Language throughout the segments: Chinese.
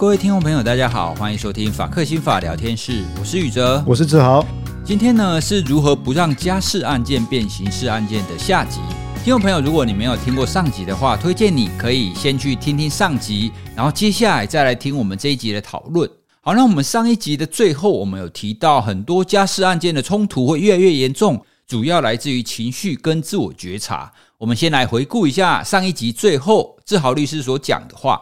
各位听众朋友，大家好，欢迎收听法客心法聊天室，我是宇哲，我是志豪。今天呢是如何不让家事案件变刑事案件的下集。听众朋友，如果你没有听过上集的话，推荐你可以先去听听上集，然后接下来再来听我们这一集的讨论。好，那我们上一集的最后，我们有提到很多家事案件的冲突会越来越严重，主要来自于情绪跟自我觉察。我们先来回顾一下上一集最后志豪律师所讲的话。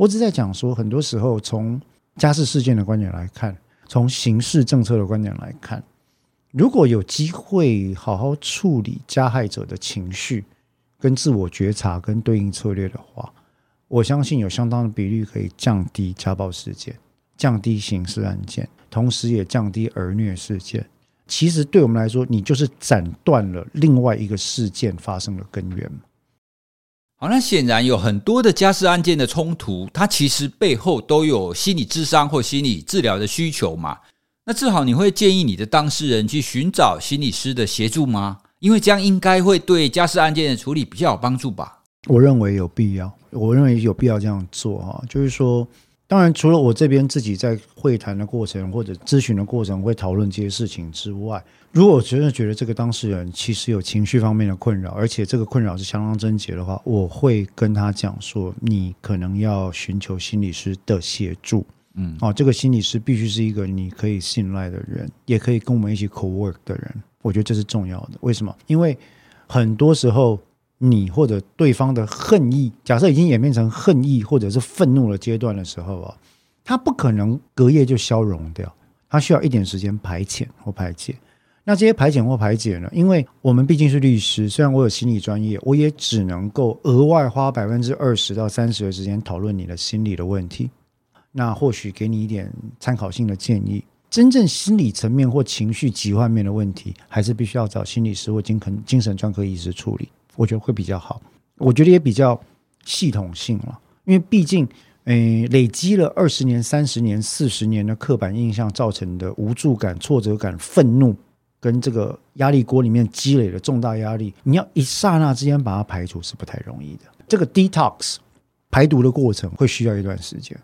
我只在讲说，很多时候从家事事件的观点来看，从刑事政策的观点来看，如果有机会好好处理加害者的情绪。跟自我觉察跟对应策略的话，我相信有相当的比例可以降低家暴事件，降低刑事案件，同时也降低儿虐事件。其实对我们来说，你就是斩断了另外一个事件发生的根源。好，那显然有很多的家事案件的冲突，它其实背后都有心理智商或心理治疗的需求嘛。那志豪，你会建议你的当事人去寻找心理师的协助吗？因为这样应该会对家事案件的处理比较有帮助吧？我认为有必要，我认为有必要这样做哈。就是说，当然除了我这边自己在会谈的过程或者咨询的过程会讨论这些事情之外，如果我真的觉得这个当事人其实有情绪方面的困扰，而且这个困扰是相当症结的话，我会跟他讲说，你可能要寻求心理师的协助。嗯，哦，这个心理师必须是一个你可以信赖的人，也可以跟我们一起 co work 的人。我觉得这是重要的。为什么？因为很多时候，你或者对方的恨意，假设已经演变成恨意或者是愤怒的阶段的时候啊，他不可能隔夜就消融掉，他需要一点时间排遣或排解。那这些排遣或排解呢？因为我们毕竟是律师，虽然我有心理专业，我也只能够额外花百分之二十到三十的时间讨论你的心理的问题。那或许给你一点参考性的建议。真正心理层面或情绪疾患面的问题，还是必须要找心理师或精神精神专科医师处理，我觉得会比较好。我觉得也比较系统性了，因为毕竟，诶，累积了二十年、三十年、四十年的刻板印象造成的无助感、挫折感、愤怒，跟这个压力锅里面积累的重大压力，你要一刹那之间把它排除是不太容易的。这个 detox 排毒的过程会需要一段时间。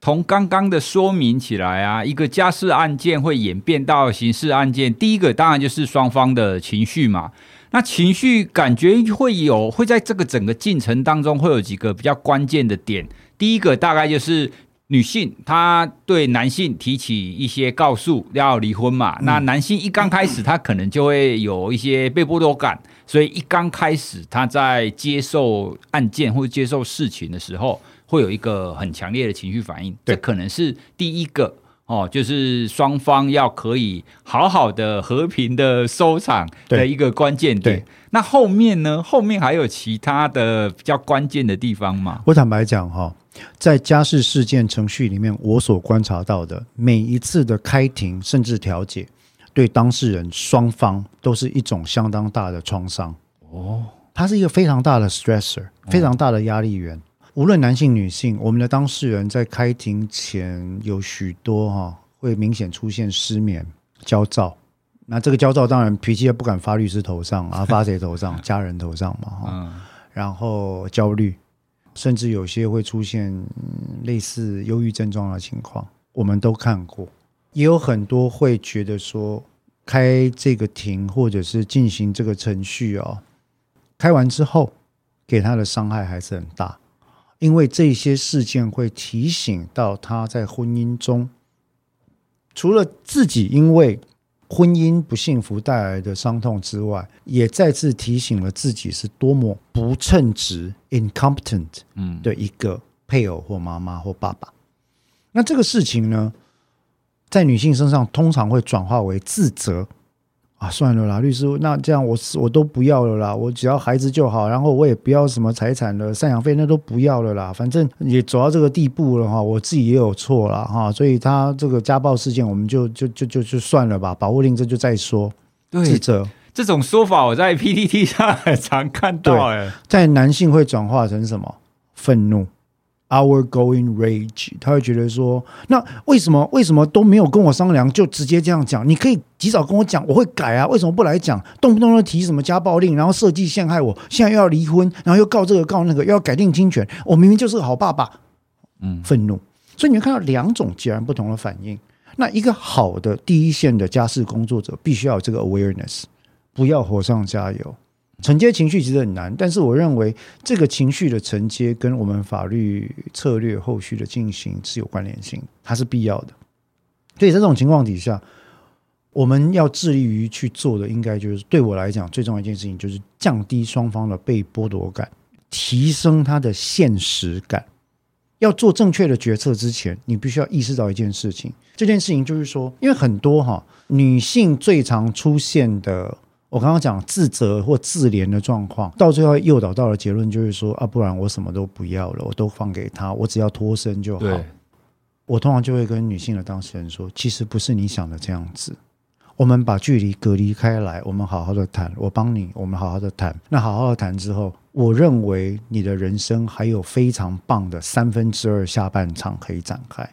从刚刚的说明起来啊，一个家事案件会演变到刑事案件，第一个当然就是双方的情绪嘛。那情绪感觉会有，会在这个整个进程当中会有几个比较关键的点。第一个大概就是女性她对男性提起一些告诉要离婚嘛，那男性一刚开始他可能就会有一些被剥夺感，所以一刚开始他在接受案件或者接受事情的时候。会有一个很强烈的情绪反应，这可能是第一个哦，就是双方要可以好好的和平的收场的一个关键点。那后面呢？后面还有其他的比较关键的地方吗？我坦白讲哈，在家事事件程序里面，我所观察到的每一次的开庭甚至调解，对当事人双方都是一种相当大的创伤哦，它是一个非常大的 stressor，非常大的压力源。无论男性女性，我们的当事人在开庭前有许多哈会明显出现失眠、焦躁。那这个焦躁当然脾气也不敢发律师头上啊，发谁头上？家人头上嘛嗯。然后焦虑，甚至有些会出现类似忧郁症状的情况，我们都看过。也有很多会觉得说，开这个庭或者是进行这个程序哦，开完之后给他的伤害还是很大。因为这些事件会提醒到他在婚姻中，除了自己因为婚姻不幸福带来的伤痛之外，也再次提醒了自己是多么不称职 （incompetent） 嗯的一个配偶或妈妈或爸爸。那这个事情呢，在女性身上通常会转化为自责。啊，算了啦，律师，那这样我我都不要了啦，我只要孩子就好，然后我也不要什么财产了，赡养费那都不要了啦，反正也走到这个地步了哈，我自己也有错了哈，所以他这个家暴事件，我们就就就就就算了吧，保护令这就再说。对，自责这种说法，我在 PPT 上很 常看到，哎，在男性会转化成什么？愤怒、outgoing rage，他会觉得说，那为什么为什么都没有跟我商量就直接这样讲？你可以及早跟我讲，我会改啊。为什么不来讲？动不动就提什么家暴令，然后设计陷害我，现在又要离婚，然后又告这个告那个，又要改定侵权。我明明就是个好爸爸，嗯，愤怒。所以你会看到两种截然不同的反应。那一个好的第一线的家事工作者，必须要有这个 awareness，不要火上加油。承接情绪其实很难，但是我认为这个情绪的承接跟我们法律策略后续的进行是有关联性，它是必要的。所以在这种情况底下，我们要致力于去做的，应该就是对我来讲最重要一件事情，就是降低双方的被剥夺感，提升他的现实感。要做正确的决策之前，你必须要意识到一件事情，这件事情就是说，因为很多哈女性最常出现的。我刚刚讲自责或自怜的状况，到最后诱导到的结论就是说啊，不然我什么都不要了，我都放给他，我只要脱身就好。我通常就会跟女性的当事人说，其实不是你想的这样子。我们把距离隔离开来，我们好好的谈，我帮你，我们好好的谈。那好好的谈之后，我认为你的人生还有非常棒的三分之二下半场可以展开。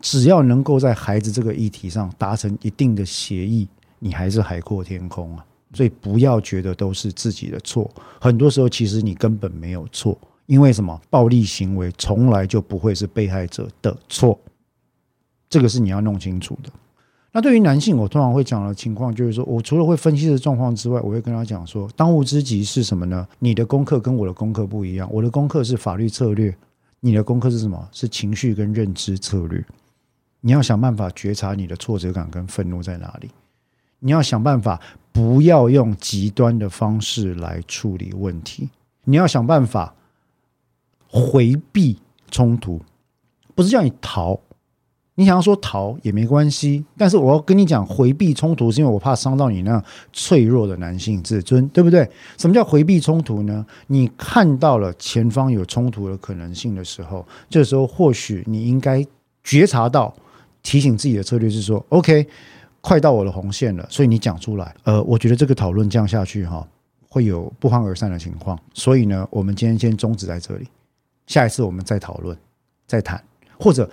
只要能够在孩子这个议题上达成一定的协议。你还是海阔天空啊，所以不要觉得都是自己的错，很多时候其实你根本没有错，因为什么？暴力行为从来就不会是被害者的错，这个是你要弄清楚的。那对于男性，我通常会讲的情况就是说，我除了会分析的状况之外，我会跟他讲说，当务之急是什么呢？你的功课跟我的功课不一样，我的功课是法律策略，你的功课是什么？是情绪跟认知策略。你要想办法觉察你的挫折感跟愤怒在哪里。你要想办法，不要用极端的方式来处理问题。你要想办法回避冲突，不是叫你逃。你想要说逃也没关系，但是我要跟你讲，回避冲突是因为我怕伤到你那脆弱的男性自尊，对不对？什么叫回避冲突呢？你看到了前方有冲突的可能性的时候，这时候或许你应该觉察到，提醒自己的策略是说：OK。快到我的红线了，所以你讲出来。呃，我觉得这个讨论这样下去哈，会有不欢而散的情况。所以呢，我们今天先终止在这里，下一次我们再讨论、再谈，或者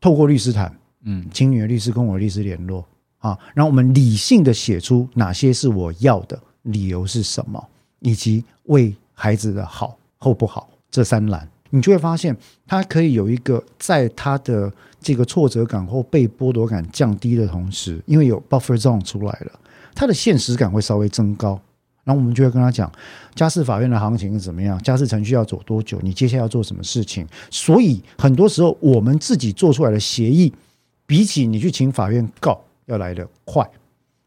透过律师谈。嗯，请你的律师跟我的律师联络啊，然后我们理性的写出哪些是我要的理由是什么，以及为孩子的好或不好这三栏。你就会发现，他可以有一个在他的这个挫折感或被剥夺感降低的同时，因为有 buffer zone 出来了，他的现实感会稍微增高。然后我们就会跟他讲，家事法院的行情是怎么样，家事程序要走多久，你接下来要做什么事情。所以很多时候，我们自己做出来的协议，比起你去请法院告要来得快。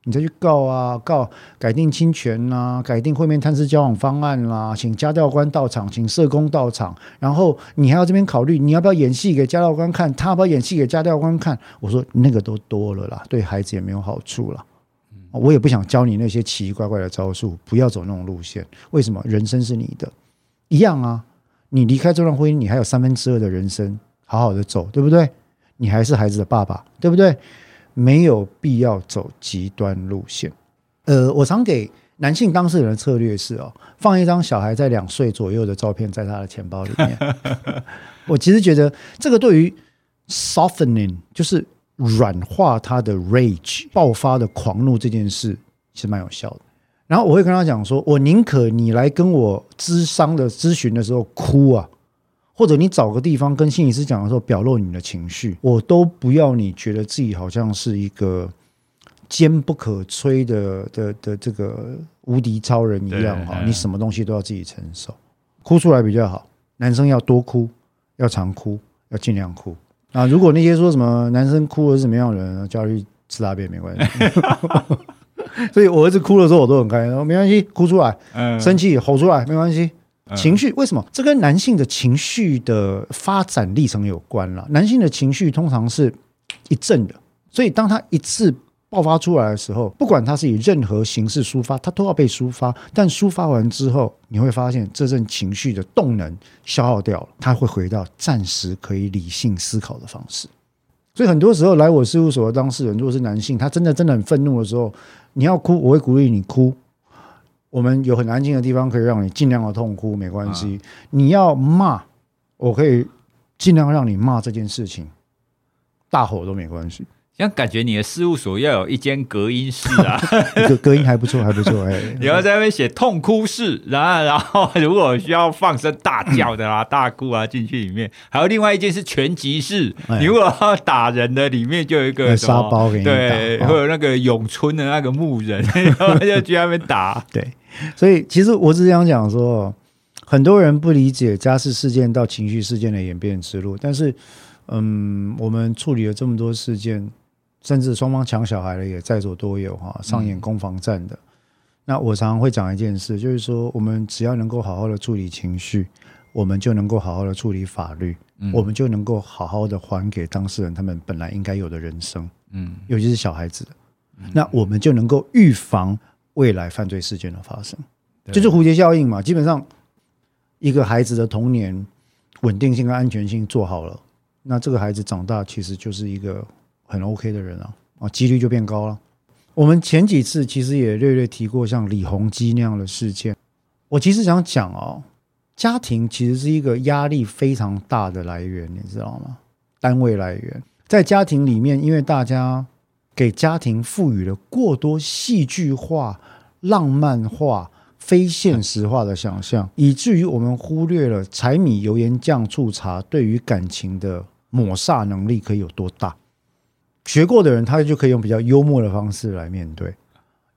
你再去告啊，告改定侵权呐，改定会面探视交往方案啦，请家教官到场，请社工到场，然后你还要这边考虑，你要不要演戏给家教官看？他要不要演戏给家教官看？我说那个都多了啦，对孩子也没有好处了。我也不想教你那些奇奇怪怪的招数，不要走那种路线。为什么？人生是你的，一样啊。你离开这段婚姻，你还有三分之二的人生好好的走，对不对？你还是孩子的爸爸，对不对？没有必要走极端路线。呃，我常给男性当事人的策略是哦，放一张小孩在两岁左右的照片在他的钱包里面。我其实觉得这个对于 softening 就是软化他的 rage 爆发的狂怒这件事其实蛮有效的。然后我会跟他讲说，我宁可你来跟我咨商的咨询的时候哭啊。或者你找个地方跟心理师讲的时候，表露你的情绪，我都不要你觉得自己好像是一个坚不可摧的的的这个无敌超人一样哈，你什么东西都要自己承受，哭出来比较好。男生要多哭，要常哭，要尽量哭。啊，如果那些说什么男生哭了是什么样的人，叫他去吃大便没关系。所以我儿子哭的时候，我都很开心，没关系，哭出来，生气吼出来没关系。情绪为什么？这跟男性的情绪的发展历程有关了。男性的情绪通常是一阵的，所以当他一次爆发出来的时候，不管他是以任何形式抒发，他都要被抒发。但抒发完之后，你会发现这阵情绪的动能消耗掉了，他会回到暂时可以理性思考的方式。所以很多时候来我事务所的当事人，如果是男性，他真的真的很愤怒的时候，你要哭，我会鼓励你哭。我们有很安静的地方，可以让你尽量的痛哭，没关系。你要骂，我可以尽量让你骂这件事情，大吼都没关系。像感觉你的事务所要有一间隔音室啊，隔隔音还不错，还不错。哎，你要在那边写痛哭室，然后 然后如果需要放声大叫的啦、大哭啊，进去里面，还有另外一间是拳击室，你如果要打人的，里面就有一个沙包给你打，对，会有那个咏春的那个木人，然后就去那边打。对，所以其实我只想讲说，很多人不理解家事事件到情绪事件的演变之路，但是，嗯，我们处理了这么多事件。甚至双方抢小孩的也在所多有哈，上演攻防战的。那我常常会讲一件事，就是说，我们只要能够好好的处理情绪，我们就能够好好的处理法律，我们就能够好好的还给当事人他们本来应该有的人生。嗯，尤其是小孩子，那我们就能够预防未来犯罪事件的发生，就是蝴蝶效应嘛。基本上，一个孩子的童年稳定性跟安全性做好了，那这个孩子长大其实就是一个。很 OK 的人啊，啊，几率就变高了。我们前几次其实也略略提过像李鸿基那样的事件。我其实想讲哦，家庭其实是一个压力非常大的来源，你知道吗？单位来源在家庭里面，因为大家给家庭赋予了过多戏剧化、浪漫化、非现实化的想象，以至于我们忽略了柴米油盐酱醋茶对于感情的抹煞能力可以有多大。学过的人，他就可以用比较幽默的方式来面对。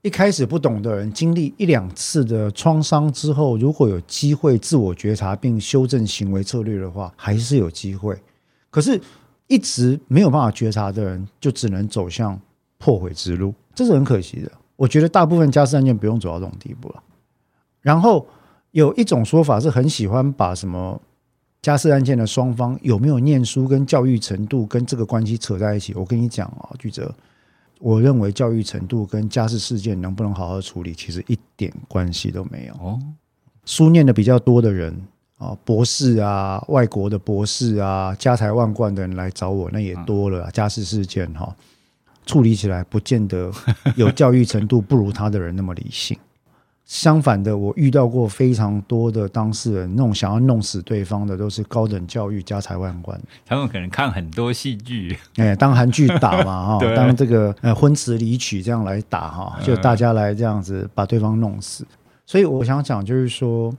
一开始不懂的人，经历一两次的创伤之后，如果有机会自我觉察并修正行为策略的话，还是有机会。可是，一直没有办法觉察的人，就只能走向破毁之路，这是很可惜的。我觉得大部分家事案件不用走到这种地步了。然后有一种说法是很喜欢把什么。家事案件的双方有没有念书跟教育程度跟这个关系扯在一起？我跟你讲啊，巨哲，我认为教育程度跟家事事件能不能好好处理，其实一点关系都没有。哦，书念的比较多的人啊，博士啊，外国的博士啊，家财万贯的人来找我，那也多了。家事事件哈，处理起来不见得 有教育程度不如他的人那么理性。相反的，我遇到过非常多的当事人，那种想要弄死对方的，都是高等教育、家财万贯。他们可能看很多戏剧，哎，当韩剧打嘛，哈，当这个呃婚词离曲这样来打哈，就大家来这样子把对方弄死。所以我想讲，就是说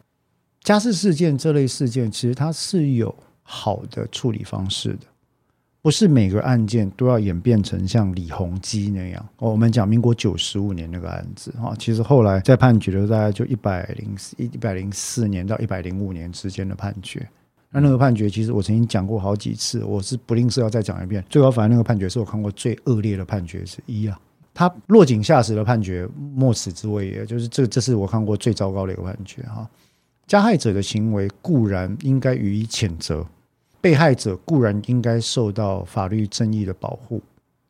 家事事件这类事件，其实它是有好的处理方式的。不是每个案件都要演变成像李鸿基那样。我们讲民国九十五年那个案子哈，其实后来在判决的大概就一百零一一百零四年到一百零五年之间的判决。那那个判决其实我曾经讲过好几次，我是不吝啬要再讲一遍。最高法院那个判决是我看过最恶劣的判决之一啊！他落井下石的判决，莫此之谓也，就是这这是我看过最糟糕的一个判决哈。加害者的行为固然应该予以谴责。被害者固然应该受到法律正义的保护，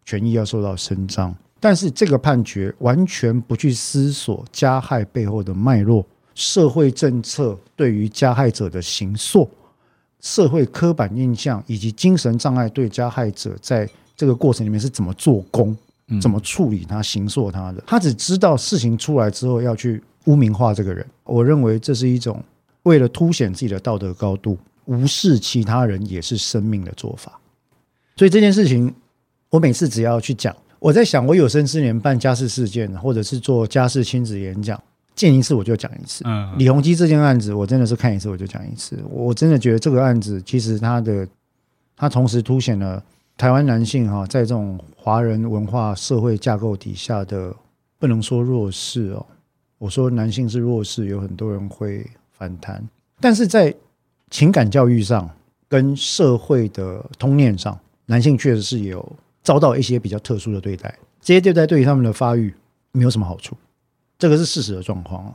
权益要受到伸张，但是这个判决完全不去思索加害背后的脉络、社会政策对于加害者的刑塑、社会刻板印象以及精神障碍对加害者在这个过程里面是怎么做工、怎么处理他、刑塑他的。他只知道事情出来之后要去污名化这个人。我认为这是一种为了凸显自己的道德高度。无视其他人也是生命的做法，所以这件事情，我每次只要去讲，我在想，我有生之年办家事事件，或者是做家事亲子演讲，见一次我就讲一次。嗯，李鸿基这件案子，我真的是看一次我就讲一次。我真的觉得这个案子，其实它的，它同时凸显了台湾男性哈，在这种华人文化社会架构底下的，不能说弱势哦，我说男性是弱势，有很多人会反弹，但是在情感教育上跟社会的通念上，男性确实是有遭到一些比较特殊的对待，这些对待对于他们的发育没有什么好处，这个是事实的状况啊。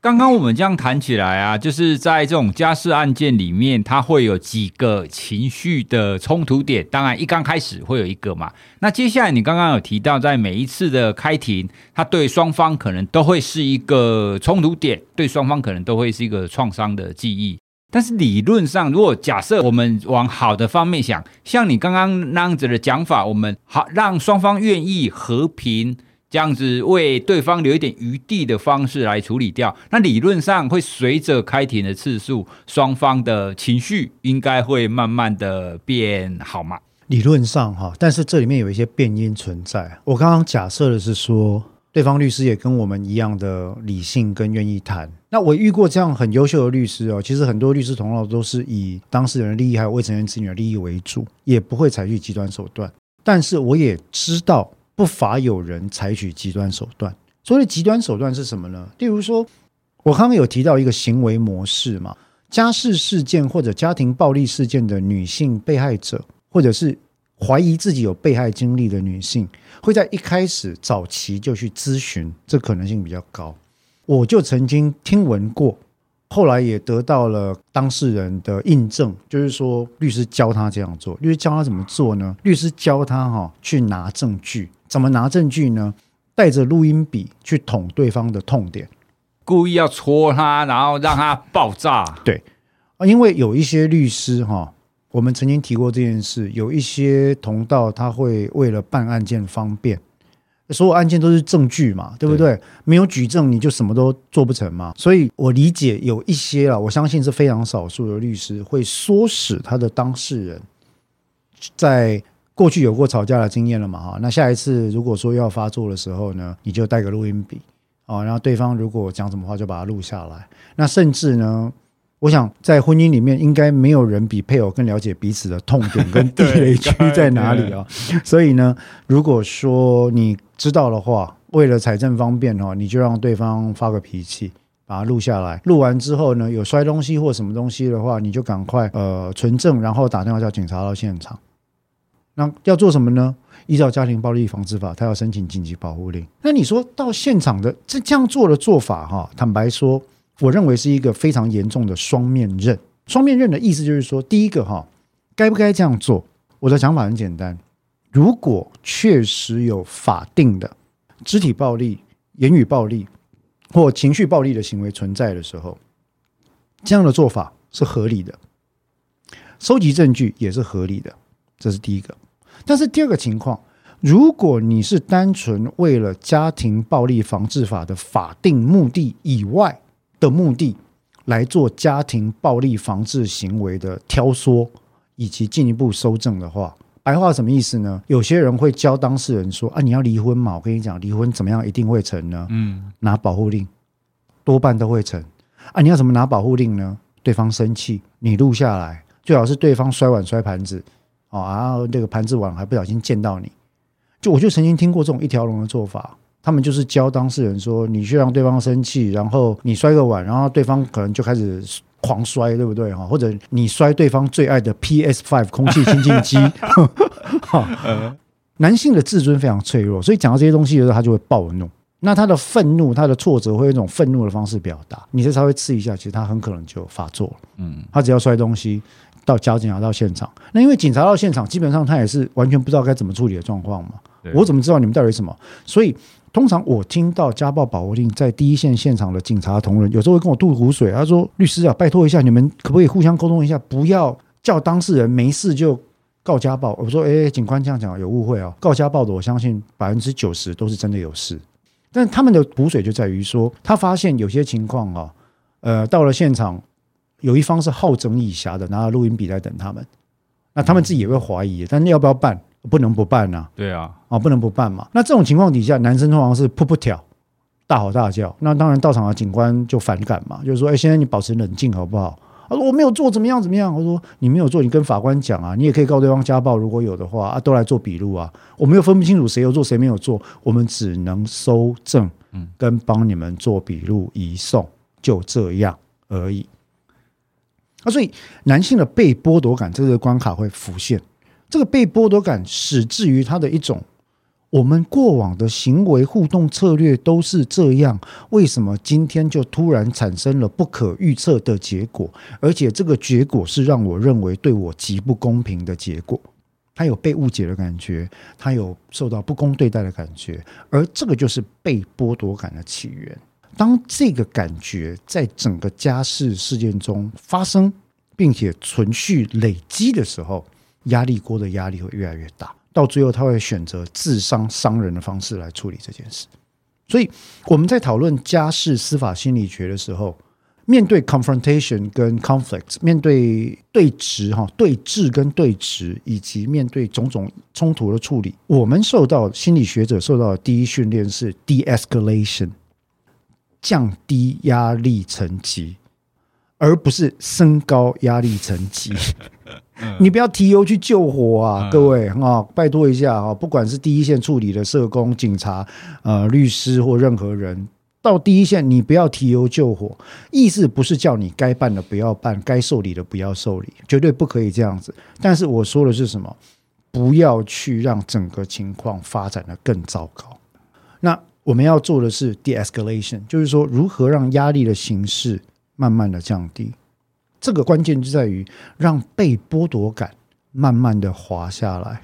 刚刚我们这样谈起来啊，就是在这种家事案件里面，它会有几个情绪的冲突点。当然，一刚开始会有一个嘛。那接下来你刚刚有提到，在每一次的开庭，它对双方可能都会是一个冲突点，对双方可能都会是一个创伤的记忆。但是理论上，如果假设我们往好的方面想，像你刚刚那样子的讲法，我们好让双方愿意和平这样子为对方留一点余地的方式来处理掉，那理论上会随着开庭的次数，双方的情绪应该会慢慢的变好吗？理论上哈，但是这里面有一些变因存在。我刚刚假设的是说，对方律师也跟我们一样的理性跟愿意谈。那我遇过这样很优秀的律师哦，其实很多律师同行都是以当事人的利益还有未成年子女的利益为主，也不会采取极端手段。但是我也知道。不乏有人采取极端手段。所谓极端手段是什么呢？例如说，我刚刚有提到一个行为模式嘛，家事事件或者家庭暴力事件的女性被害者，或者是怀疑自己有被害经历的女性，会在一开始早期就去咨询，这可能性比较高。我就曾经听闻过。后来也得到了当事人的印证，就是说律师教他这样做。律师教他怎么做呢？律师教他哈去拿证据，怎么拿证据呢？带着录音笔去捅对方的痛点，故意要戳他，然后让他爆炸。对啊，因为有一些律师哈，我们曾经提过这件事，有一些同道他会为了办案件方便。所有案件都是证据嘛，对不对？对，没有举证，你就什么都做不成嘛。所以我理解有一些啊，我相信是非常少数的律师会唆使他的当事人，在过去有过吵架的经验了嘛，哈。那下一次如果说要发作的时候呢，你就带个录音笔啊，然后对方如果讲什么话就把它录下来。那甚至呢。我想在婚姻里面，应该没有人比配偶更了解彼此的痛点跟 地雷区在哪里啊。所以呢，如果说你知道的话，为了财政方便哦，你就让对方发个脾气，把它录下来。录完之后呢，有摔东西或什么东西的话，你就赶快呃存证，然后打电话叫警察到现场。那要做什么呢？依照家庭暴力防治法，他要申请紧急保护令。那你说到现场的这这样做的做法哈，坦白说。我认为是一个非常严重的双面刃。双面刃的意思就是说，第一个哈，该不该这样做？我的想法很简单：如果确实有法定的肢体暴力、言语暴力或情绪暴力的行为存在的时候，这样的做法是合理的，收集证据也是合理的，这是第一个。但是第二个情况，如果你是单纯为了家庭暴力防治法的法定目的以外，的目的来做家庭暴力防治行为的挑唆以及进一步搜证的话，白话什么意思呢？有些人会教当事人说：“啊，你要离婚嘛？我跟你讲，离婚怎么样一定会成呢？嗯，拿保护令多半都会成。啊，你要怎么拿保护令呢？对方生气，你录下来，最好是对方摔碗摔盘子，哦，然后那个盘子碗还不小心溅到你，就我就曾经听过这种一条龙的做法。”他们就是教当事人说：“你去让对方生气，然后你摔个碗，然后对方可能就开始狂摔，对不对？哈，或者你摔对方最爱的 PS Five 空气清净机。哈，男性的自尊非常脆弱，所以讲到这些东西的时候，他就会暴怒。那他的愤怒、他的挫折，会用一种愤怒的方式表达。你这稍微刺一下，其实他很可能就发作了。嗯，他只要摔东西，到交警察到现场，那因为警察到现场，基本上他也是完全不知道该怎么处理的状况嘛。我怎么知道你们到底什么？所以。通常我听到家暴保护令在第一线现场的警察同仁，有时候会跟我吐苦水。他说：“律师啊，拜托一下，你们可不可以互相沟通一下，不要叫当事人没事就告家暴？”我说：“哎，警官这样讲有误会哦，告家暴的我相信百分之九十都是真的有事。但他们的苦水就在于说，他发现有些情况啊，呃，到了现场，有一方是好整以暇的，拿着录音笔在等他们，那他们自己也会怀疑，但要不要办？”不能不办呐、啊，对啊，啊，不能不办嘛。那这种情况底下，男生通常是噗噗跳，大吼大叫。那当然，到场的警官就反感嘛，就是说，哎，先生你保持冷静好不好？他说我没有做，怎么样怎么样？我说你没有做，你跟法官讲啊，你也可以告对方家暴，如果有的话啊，都来做笔录啊。我们又分不清楚谁有做谁没有做，我们只能搜证，嗯，跟帮你们做笔录移送，就这样而已。啊，所以男性的被剥夺感这个关卡会浮现。这个被剥夺感，始至于他的一种，我们过往的行为互动策略都是这样，为什么今天就突然产生了不可预测的结果？而且这个结果是让我认为对我极不公平的结果。他有被误解的感觉，他有受到不公对待的感觉，而这个就是被剥夺感的起源。当这个感觉在整个家事事件中发生，并且存续累积的时候，压力锅的压力会越来越大。到最后他会选择自伤伤人的方式来处理这件事。所以我们在讨论家事司法心理学的时候，面对 confrontation 跟 conflict，面对对峙哈对峙跟对峙，以及面对种种冲突的处理，我们受到心理学者受到的第一训练是 de-escalation，降低压力层级，而不是升高压力层级。你不要提油去救火啊，各位啊，拜托一下啊，不管是第一线处理的社工、警察、呃律师或任何人。到第一线，你不要提油救火，意思不是叫你该办的不要办，该受理的不要受理，绝对不可以这样子。但是我说的是什么？不要去让整个情况发展的更糟糕。那我们要做的是 de-escalation，就是说如何让压力的形式慢慢的降低。这个关键就在于让被剥夺感慢慢的滑下来，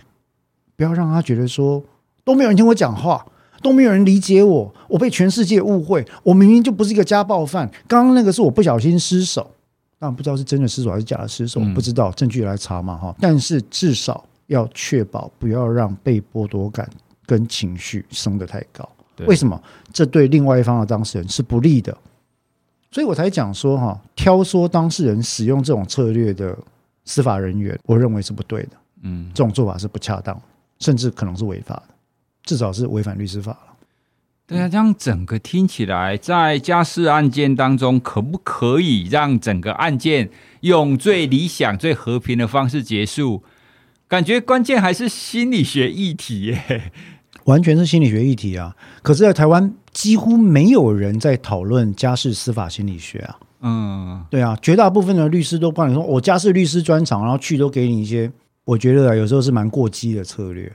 不要让他觉得说都没有人听我讲话。都没有人理解我，我被全世界误会。我明明就不是一个家暴犯，刚刚那个是我不小心失手，但不知道是真的失手还是假的失手，不知道证据来查嘛哈。但是至少要确保不要让被剥夺感跟情绪升得太高。为什么？这对另外一方的当事人是不利的，所以我才讲说哈，挑唆当事人使用这种策略的司法人员，我认为是不对的。嗯，这种做法是不恰当，甚至可能是违法的。至少是违反律师法了。对啊，这样整个听起来，在家事案件当中，可不可以让整个案件用最理想、最和平的方式结束？感觉关键还是心理学议题耶，完全是心理学议题啊！可是，在台湾几乎没有人在讨论家事司法心理学啊。嗯，对啊，绝大部分的律师都帮你说，我家事律师专长，然后去都给你一些，我觉得啊，有时候是蛮过激的策略。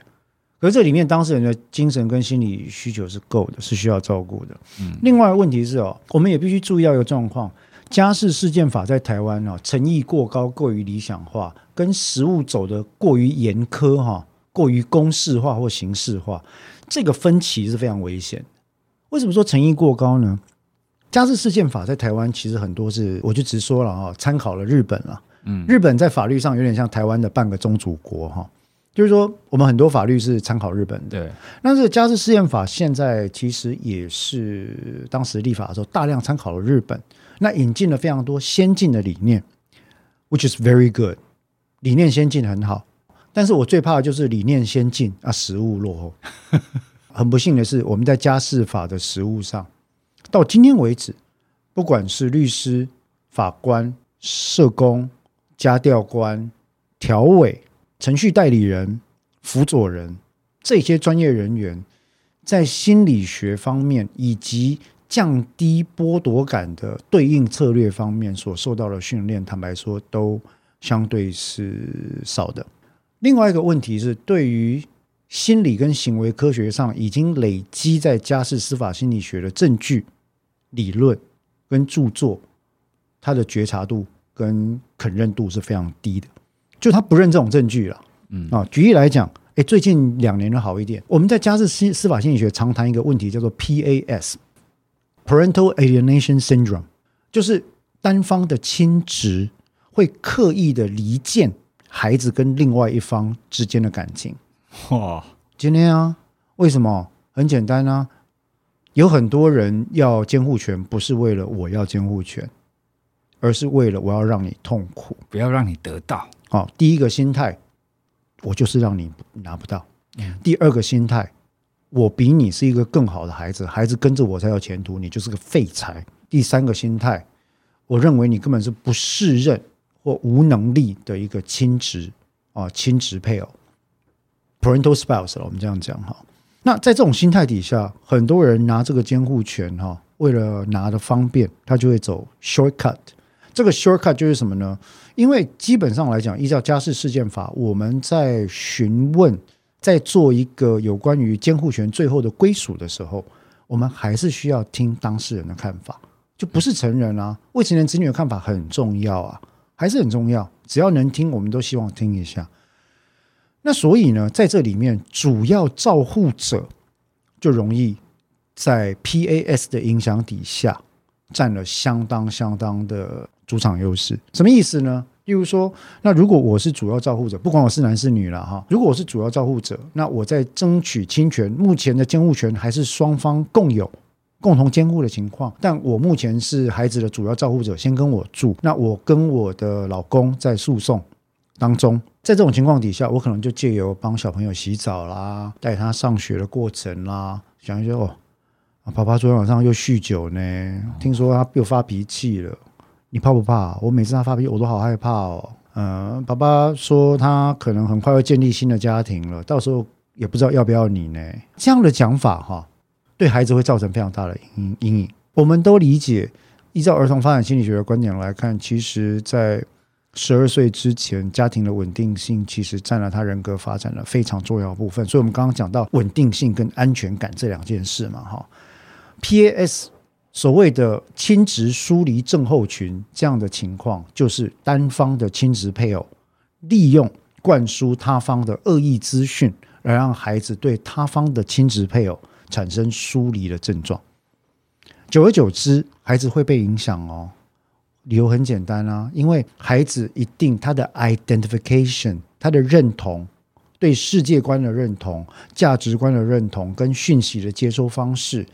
而这里面当事人的精神跟心理需求是够的，是需要照顾的。嗯，另外问题是哦，我们也必须注意到一个状况：家事事件法在台湾哦，诚意过高，过于理想化，跟实务走的过于严苛哈，过于公式化或形式化，这个分歧是非常危险。为什么说诚意过高呢？家事事件法在台湾其实很多是，我就直说了啊，参考了日本了。嗯，日本在法律上有点像台湾的半个宗主国哈。就是说，我们很多法律是参考日本的。对，但是家事事件法现在其实也是当时立法的时候大量参考了日本，那引进了非常多先进的理念，which is very good，理念先进很好。但是我最怕的就是理念先进啊，实物落后。很不幸的是，我们在家事法的实务上，到今天为止，不管是律师、法官、社工、家调官、调委。程序代理人、辅佐人这些专业人员，在心理学方面以及降低剥夺感的对应策略方面所受到的训练，坦白说都相对是少的。另外一个问题是，对于心理跟行为科学上已经累积在家事司法心理学的证据、理论跟著作，他的觉察度跟肯认度是非常低的。就他不认这种证据了，嗯啊，举例来讲，哎，最近两年的好一点。我们在家事司司法心理学常谈一个问题，叫做 PAS（Parental Alienation Syndrome），就是单方的亲职会刻意的离间孩子跟另外一方之间的感情。哇，今天啊，为什么？很简单啊，有很多人要监护权，不是为了我要监护权，而是为了我要让你痛苦，不要让你得到。好，第一个心态，我就是让你拿不到。第二个心态，我比你是一个更好的孩子，孩子跟着我才有前途，你就是个废材。第三个心态，我认为你根本是不适任或无能力的一个亲职啊，亲职配偶，parental spouse 了，我们这样讲哈。那在这种心态底下，很多人拿这个监护权哈，为了拿的方便，他就会走 shortcut。这个 shortcut 就是什么呢？因为基本上来讲，依照家事事件法，我们在询问、在做一个有关于监护权最后的归属的时候，我们还是需要听当事人的看法，就不是成人啊，未成年子女的看法很重要啊，还是很重要。只要能听，我们都希望听一下。那所以呢，在这里面，主要照护者就容易在 PAS 的影响底下。占了相当相当的主场优势，什么意思呢？例如说，那如果我是主要照护者，不管我是男是女了哈，如果我是主要照护者，那我在争取亲权，目前的监护权还是双方共有、共同监护的情况。但我目前是孩子的主要照护者，先跟我住，那我跟我的老公在诉讼当中，在这种情况底下，我可能就借由帮小朋友洗澡啦，带他上学的过程啦，想一下哦，爸爸昨天晚上又酗酒呢，听说他又发脾气了。你怕不怕？我每次他发脾气，我都好害怕哦。嗯、爸爸说他可能很快要建立新的家庭了，到时候也不知道要不要你呢。这样的讲法哈，对孩子会造成非常大的阴阴影。我们都理解，依照儿童发展心理学的观点来看，其实在十二岁之前，家庭的稳定性其实占了他人格发展的非常重要部分。所以，我们刚刚讲到稳定性跟安全感这两件事嘛，哈，PAS。所谓的亲职疏离症候群这样的情况，就是单方的亲职配偶利用灌输他方的恶意资讯，来让孩子对他方的亲职配偶产生疏离的症状。久而久之，孩子会被影响哦。理由很简单啊，因为孩子一定他的 identification，他的认同，对世界观的认同、价值观的认同跟讯息的接收方式。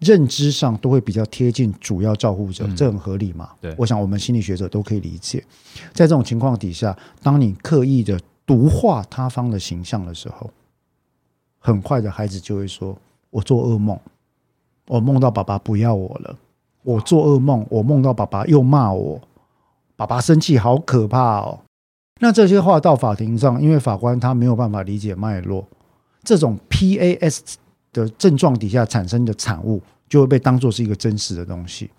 认知上都会比较贴近主要照护者，嗯、这很合理嘛？对，我想我们心理学者都可以理解。在这种情况底下，当你刻意的毒化他方的形象的时候，很快的孩子就会说：“我做噩梦，我梦到爸爸不要我了。我做噩梦，我梦到爸爸又骂我，爸爸生气，好可怕哦。”那这些话到法庭上，因为法官他没有办法理解脉络，这种 PAS。的症状底下产生的产物，就会被当作是一个真实的东西，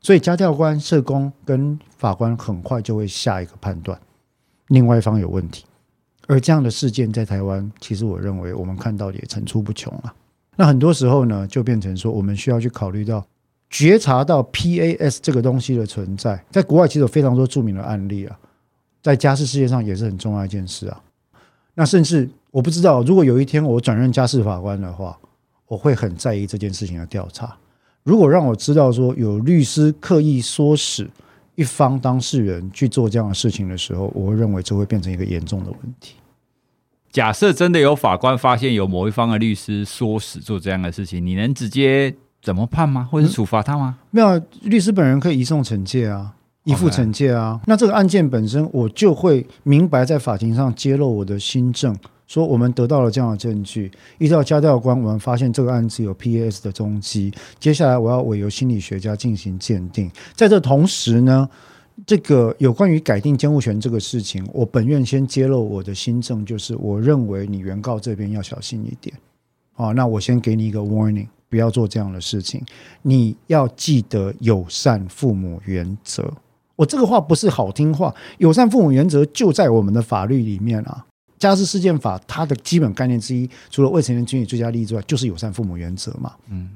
所以家教官、社工跟法官很快就会下一个判断，另外一方有问题。而这样的事件在台湾，其实我认为我们看到也层出不穷啊。那很多时候呢，就变成说，我们需要去考虑到觉察到 PAS 这个东西的存在，在国外其实有非常多著名的案例啊，在家事世界上也是很重要一件事啊。那甚至。我不知道，如果有一天我转任家事法官的话，我会很在意这件事情的调查。如果让我知道说有律师刻意唆使一方当事人去做这样的事情的时候，我会认为这会变成一个严重的问题。假设真的有法官发现有某一方的律师唆使做这样的事情，你能直接怎么判吗？或者是处罚他吗？没有，律师本人可以移送惩戒啊。依附惩戒啊，那这个案件本身，我就会明白在法庭上揭露我的新证，说我们得到了这样的证据，依照家教官，我们发现这个案子有 PAS 的踪迹，接下来我要委由心理学家进行鉴定。在这同时呢，这个有关于改定监护权这个事情，我本院先揭露我的新证，就是我认为你原告这边要小心一点。好，那我先给你一个 warning，不要做这样的事情，你要记得友善父母原则。我这个话不是好听话，友善父母原则就在我们的法律里面啊。家事事件法它的基本概念之一，除了未成年子女最佳利益之外，就是友善父母原则嘛。嗯，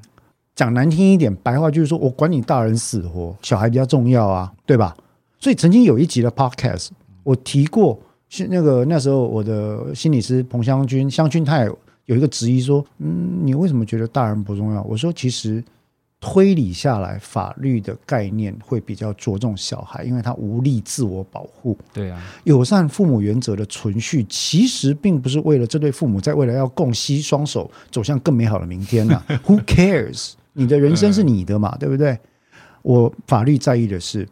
讲难听一点，白话就是说我管你大人死活，小孩比较重要啊，对吧？所以曾经有一集的 podcast，我提过，是那个那时候我的心理师彭湘君，湘君他也有一个质疑说，嗯，你为什么觉得大人不重要？我说其实。推理下来，法律的概念会比较着重小孩，因为他无力自我保护。对啊，友善父母原则的存续，其实并不是为了这对父母在未来要共携双手走向更美好的明天呐。Who cares？你的人生是你的嘛，对不对？我法律在意的是，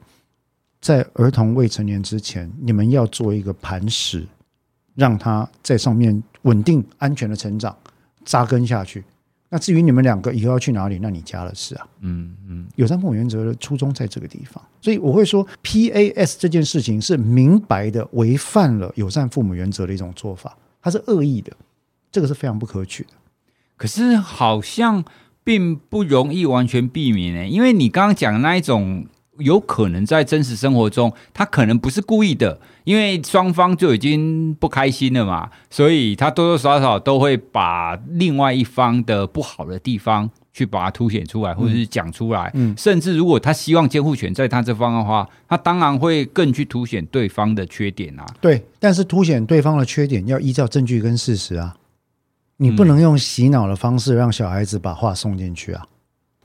在儿童未成年之前，你们要做一个磐石，让他在上面稳定安全的成长，扎根下去。那至于你们两个以后要去哪里，那你家的事啊。嗯嗯，友善父母原则的初衷在这个地方，所以我会说，PAS 这件事情是明白的违反了友善父母原则的一种做法，它是恶意的，这个是非常不可取的。可是好像并不容易完全避免诶，因为你刚刚讲的那一种。有可能在真实生活中，他可能不是故意的，因为双方就已经不开心了嘛，所以他多多少少都会把另外一方的不好的地方去把它凸显出来，或者是讲出来。嗯，甚至如果他希望监护权在他这方的话，他当然会更去凸显对方的缺点啊。对，但是凸显对方的缺点要依照证据跟事实啊，你不能用洗脑的方式让小孩子把话送进去啊。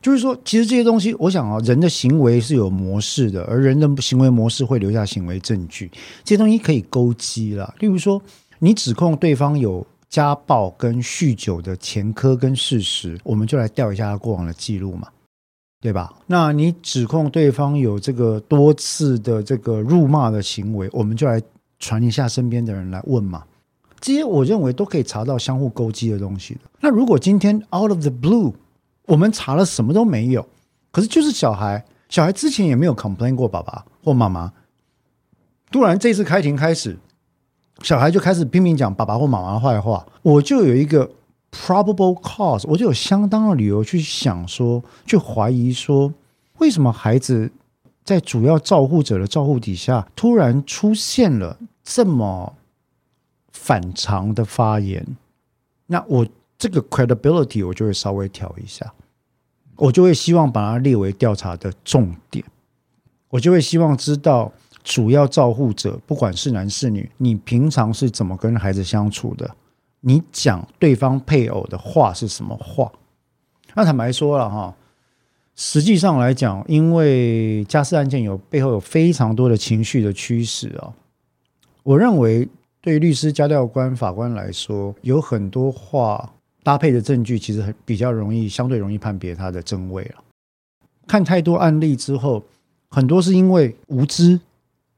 就是说，其实这些东西，我想啊，人的行为是有模式的，而人的行为模式会留下行为证据，这些东西可以勾稽了。例如说，你指控对方有家暴跟酗酒的前科跟事实，我们就来调一下他过往的记录嘛，对吧？那你指控对方有这个多次的这个辱骂的行为，我们就来传一下身边的人来问嘛。这些我认为都可以查到相互勾稽的东西。那如果今天 out of the blue，我们查了什么都没有，可是就是小孩，小孩之前也没有 complain 过爸爸或妈妈，突然这次开庭开始，小孩就开始拼命讲爸爸或妈妈坏话，我就有一个 probable cause，我就有相当的理由去想说，去怀疑说，为什么孩子在主要照护者的照护底下，突然出现了这么反常的发言？那我。这个 credibility 我就会稍微调一下，我就会希望把它列为调查的重点，我就会希望知道主要照护者不管是男是女，你平常是怎么跟孩子相处的？你讲对方配偶的话是什么话？那坦白说了哈，实际上来讲，因为家事案件有背后有非常多的情绪的驱使啊，我认为对律师、家调官、法官来说，有很多话。搭配的证据其实很比较容易，相对容易判别它的真伪了。看太多案例之后，很多是因为无知，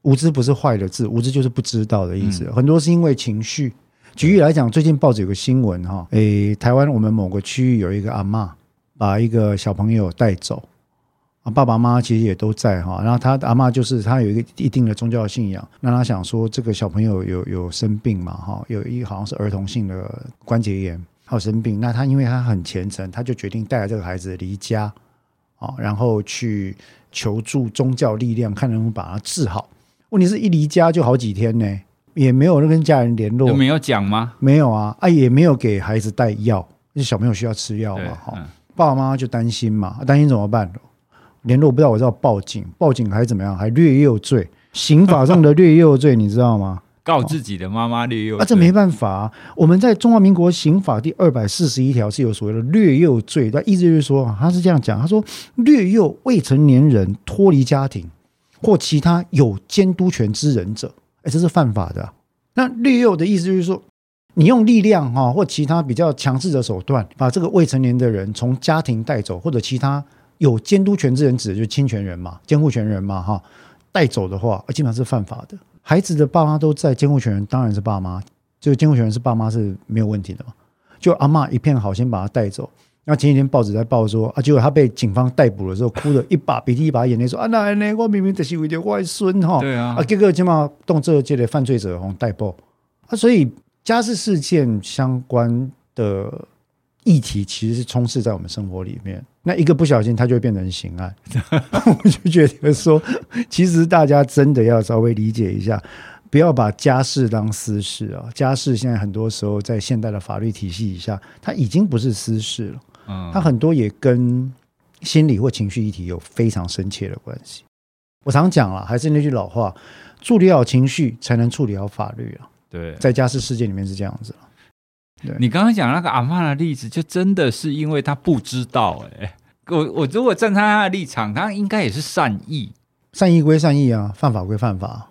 无知不是坏的字，无知就是不知道的意思。很多是因为情绪。举例来讲，最近报纸有个新闻哈，诶，台湾我们某个区域有一个阿嬷把一个小朋友带走，啊，爸爸妈妈其实也都在哈。然后他阿嬷就是他有一个一定的宗教信仰，那他想说这个小朋友有有生病嘛哈，有一好像是儿童性的关节炎。好生病，那他因为他很虔诚，他就决定带着这个孩子离家，啊，然后去求助宗教力量，看能不能把他治好。问题是一离家就好几天呢，也没有跟家人联络，没有讲吗？没有啊，啊，也没有给孩子带药，那小朋友需要吃药嘛，哈，爸爸妈妈就担心嘛，担心怎么办？联络不到，我就要报警，报警还怎么样？还略幼罪，刑法上的略幼罪，你知道吗？告自己的妈妈虐幼，啊，这没办法啊。我们在中华民国刑法第二百四十一条是有所谓的虐幼罪，那意思就是说，他是这样讲，他说虐幼未成年人脱离家庭或其他有监督权之人者，哎，这是犯法的。那虐幼的意思就是说，你用力量哈或其他比较强制的手段，把这个未成年的人从家庭带走，或者其他有监督权之人指的就是侵权人嘛、监护权人嘛哈带走的话，基本上是犯法的。孩子的爸妈都在，监护权人当然是爸妈。这个监护权人是爸妈是没有问题的嘛？就阿妈一片好心把他带走。那前几天报纸在报说啊，结果他被警方逮捕的时候，哭的一把鼻涕一把眼泪，说啊，那那我明明就是为了外孙哈。对啊。啊，结果起码动这界的犯罪者吼逮捕啊，所以家事事件相关的议题其实是充斥在我们生活里面。那一个不小心，他就会变成刑案。我就觉得说，其实大家真的要稍微理解一下，不要把家事当私事啊。家事现在很多时候在现代的法律体系以下，它已经不是私事了。嗯，它很多也跟心理或情绪议题有非常深切的关系。我常讲了，还是那句老话，处理好情绪，才能处理好法律啊。对，在家事事件里面是这样子。对你刚刚讲那个阿妈的例子，就真的是因为他不知道哎、欸。我我如果站在他的立场，他应该也是善意，善意归善意啊，犯法归犯法。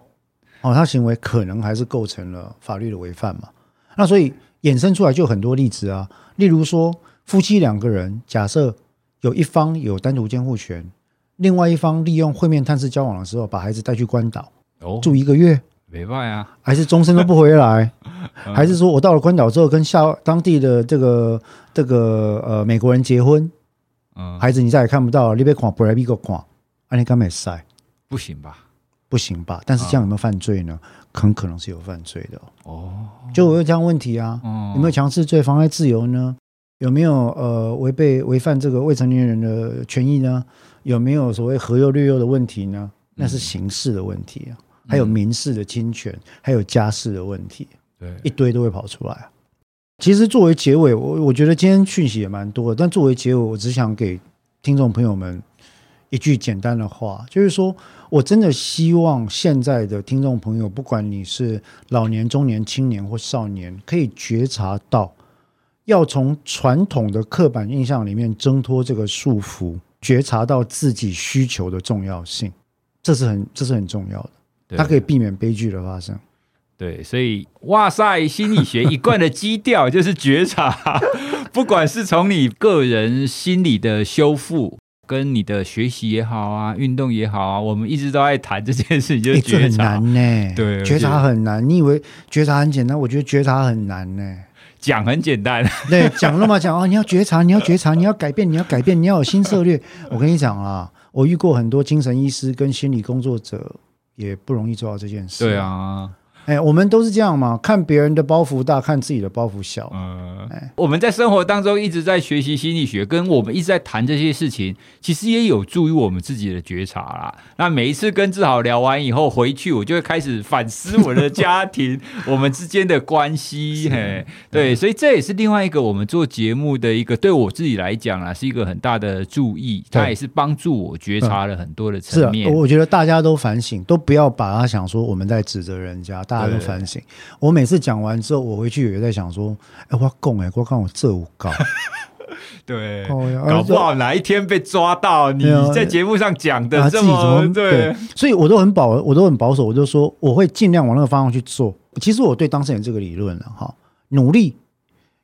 哦，他行为可能还是构成了法律的违反嘛。那所以衍生出来就很多例子啊，例如说夫妻两个人，假设有一方有单独监护权，另外一方利用会面探视交往的时候，把孩子带去关岛，哦，住一个月。没办啊，还是终身都不回来，还是说我到了关岛之后跟下当地的这个这个呃美国人结婚，嗯，孩子你再也看不到，你别看不来，别个看，啊你干嘛塞？不行吧？不行吧？但是这样有没有犯罪呢？很可能是有犯罪的哦。就我有这样问题啊？有没有强制罪、妨碍自由呢？有没有呃违背违反这个未成年人的权益呢？有没有所谓合幼略幼的问题呢？那是刑事的问题啊。还有民事的侵权，还有家事的问题，对，一堆都会跑出来。其实作为结尾，我我觉得今天讯息也蛮多的，但作为结尾，我只想给听众朋友们一句简单的话，就是说我真的希望现在的听众朋友，不管你是老年、中年、青年或少年，可以觉察到，要从传统的刻板印象里面挣脱这个束缚，觉察到自己需求的重要性，这是很这是很重要的，对它可以避免悲剧的发生。对，所以哇塞心理学一贯的基调就是觉察，不管是从你个人心理的修复，跟你的学习也好啊，运动也好啊，我们一直都在谈这件事情，就是觉察。欸、很难呢。对，觉察很难。你以为觉察很简单？我觉得觉察很难呢。讲很简单，对，讲那么讲哦，你要觉察，你要觉察，你要改变，你要改变，你要有新策略。我跟你讲啊，我遇过很多精神医师跟心理工作者，也不容易做到这件事。对啊。哎，我们都是这样嘛，看别人的包袱大，看自己的包袱小。嗯，哎，我们在生活当中一直在学习心理学，跟我们一直在谈这些事情，其实也有助于我们自己的觉察啦。那每一次跟志豪聊完以后回去，我就会开始反思我的家庭，我们之间的关系。嘿，对，所以这也是另外一个我们做节目的一个，对我自己来讲啊，是一个很大的注意。它也是帮助我觉察了很多的层面。是啊，我觉得大家都反省，都不要把它想说我们在指责人家。大家都反省。我每次讲完之后，我回去也在想说：“哎，我供哎，我看我这五高。”对，搞不好哪一天被抓到，你在节目上讲的这么对，所以我都很保，我都很保守，我就说我会尽量往那个方向去做。其实我对当事人这个理论了哈，努力，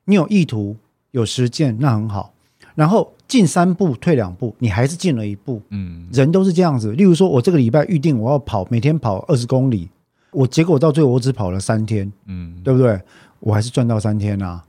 你有意图、有实践，那很好。然后进三步退两步，你还是进了一步。嗯，人都是这样子。例如说，我这个礼拜预定我要跑，每天跑二十公里。我结果到最后我只跑了三天，嗯，对不对？我还是赚到三天啊，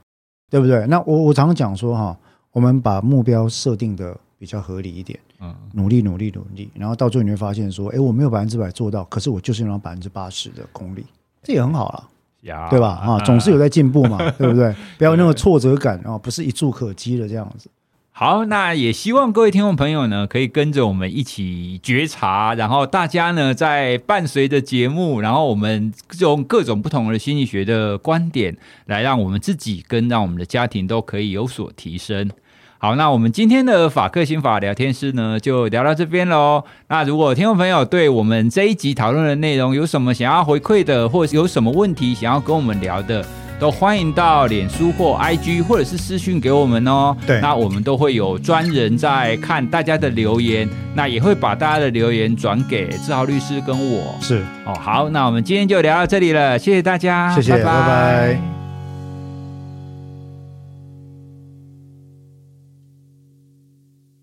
对不对？那我我常常讲说哈，我们把目标设定的比较合理一点，嗯，努力努力努力，然后到最后你会发现说，哎，我没有百分之百做到，可是我就是用了百分之八十的功力，这也很好了，呀，对吧？啊，总是有在进步嘛，对不对？不要那么挫折感啊，不是一蹴可及的这样子。好，那也希望各位听众朋友呢，可以跟着我们一起觉察，然后大家呢，在伴随着节目，然后我们用各种不同的心理学的观点，来让我们自己跟让我们的家庭都可以有所提升。好，那我们今天的法客心法聊天室呢，就聊到这边喽。那如果听众朋友对我们这一集讨论的内容有什么想要回馈的，或者有什么问题想要跟我们聊的，都欢迎到脸书或 IG 或者是私讯给我们哦。对，那我们都会有专人在看大家的留言，那也会把大家的留言转给志豪律师跟我。是哦，好，那我们今天就聊到这里了，谢谢大家，谢谢，拜拜。拜拜。